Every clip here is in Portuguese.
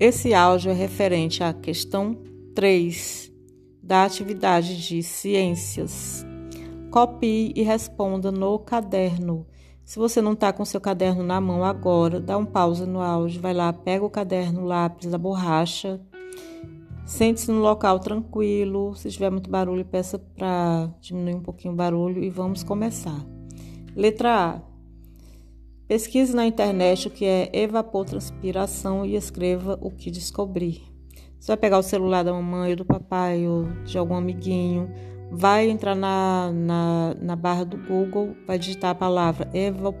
Esse áudio é referente à questão 3 da atividade de ciências. Copie e responda no caderno. Se você não está com seu caderno na mão agora, dá um pausa no áudio, vai lá, pega o caderno, o lápis, a borracha. Sente-se no local tranquilo. Se tiver muito barulho, peça para diminuir um pouquinho o barulho e vamos começar. Letra A. Pesquise na internet o que é evapotranspiração e escreva o que descobrir. Você vai pegar o celular da mamãe ou do papai ou de algum amiguinho, vai entrar na, na, na barra do Google, vai digitar a palavra eva,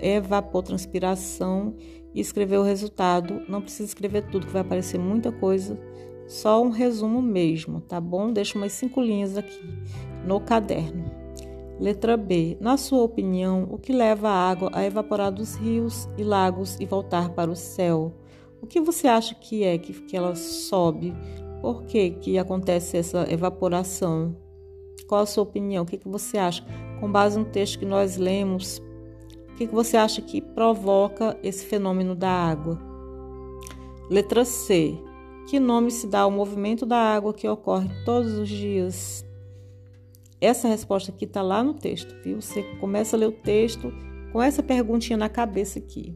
evapotranspiração e escrever o resultado. Não precisa escrever tudo, que vai aparecer muita coisa, só um resumo mesmo, tá bom? Deixa umas cinco linhas aqui no caderno. Letra B. Na sua opinião, o que leva a água a evaporar dos rios e lagos e voltar para o céu? O que você acha que é que, que ela sobe? Por que, que acontece essa evaporação? Qual a sua opinião? O que, que você acha? Com base no texto que nós lemos, o que, que você acha que provoca esse fenômeno da água? Letra C. Que nome se dá ao movimento da água que ocorre todos os dias? Essa resposta aqui está lá no texto, viu? Você começa a ler o texto com essa perguntinha na cabeça aqui.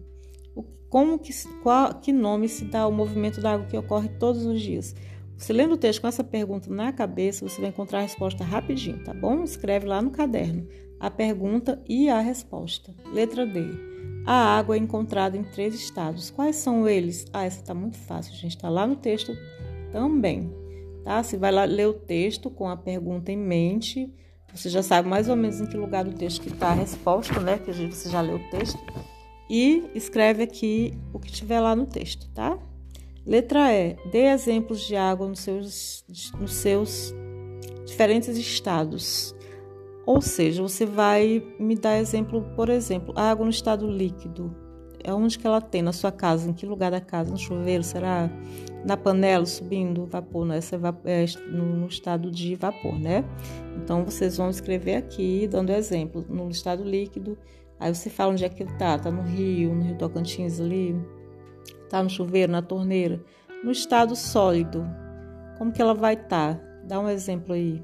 Como que, qual, que nome se dá ao movimento da água que ocorre todos os dias? Você lendo o texto com essa pergunta na cabeça, você vai encontrar a resposta rapidinho, tá bom? Escreve lá no caderno a pergunta e a resposta. Letra D. A água é encontrada em três estados. Quais são eles? Ah, essa está muito fácil, gente. Está lá no texto também tá? Você vai lá ler o texto com a pergunta em mente. Você já sabe mais ou menos em que lugar do texto que está a resposta, né? Que você já leu o texto. E escreve aqui o que tiver lá no texto, tá? Letra E. Dê exemplos de água nos seus, nos seus diferentes estados. Ou seja, você vai me dar exemplo, por exemplo, água no estado líquido. É onde que ela tem na sua casa? Em que lugar da casa? No chuveiro? Será na panela subindo vapor? Não, essa é, no estado de vapor, né? Então vocês vão escrever aqui, dando exemplo, no estado líquido. Aí você fala onde é que está. Está no rio, no rio Tocantins ali. Está no chuveiro, na torneira. No estado sólido, como que ela vai estar? Tá? Dá um exemplo aí.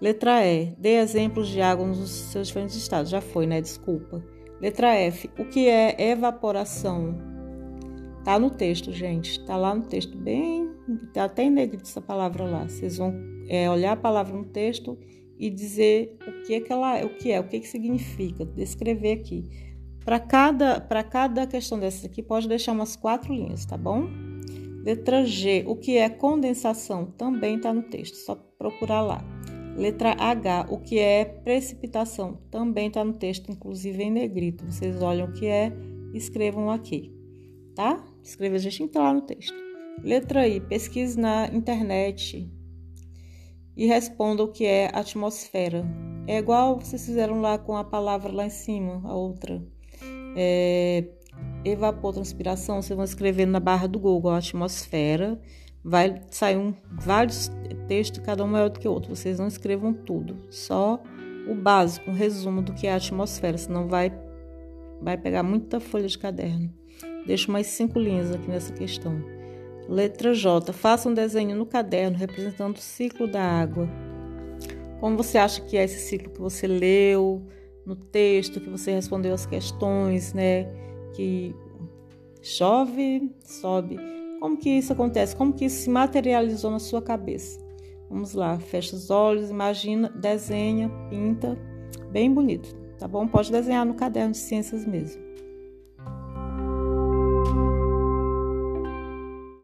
Letra E. Dê exemplos de água nos seus diferentes estados. Já foi, né? Desculpa. Letra F. O que é evaporação? Tá no texto, gente. Tá lá no texto, bem. Tá até negrito essa palavra lá. Vocês vão é, olhar a palavra no texto e dizer o que é que ela, o que é, o que, que significa, descrever aqui. Para cada, para cada questão dessa aqui, pode deixar umas quatro linhas, tá bom? Letra G, o que é condensação? Também está no texto, só procurar lá. Letra H, o que é precipitação? Também está no texto, inclusive em negrito. Vocês olham o que é, escrevam aqui, tá? Escreva, a entra lá no texto. Letra I, pesquise na internet e responda o que é atmosfera. É igual vocês fizeram lá com a palavra lá em cima, a outra. É, evapotranspiração, vocês vão escrever na barra do Google atmosfera vai sair um, vários textos, cada um maior do que o outro. Vocês não escrevam tudo, só o básico, um resumo do que é a atmosfera, senão vai, vai pegar muita folha de caderno. Deixo mais cinco linhas aqui nessa questão. Letra J. Faça um desenho no caderno representando o ciclo da água. Como você acha que é esse ciclo que você leu no texto, que você respondeu as questões, né? Que chove, sobe como que isso acontece? Como que isso se materializou na sua cabeça? Vamos lá, fecha os olhos, imagina, desenha, pinta, bem bonito, tá bom? Pode desenhar no caderno de ciências mesmo.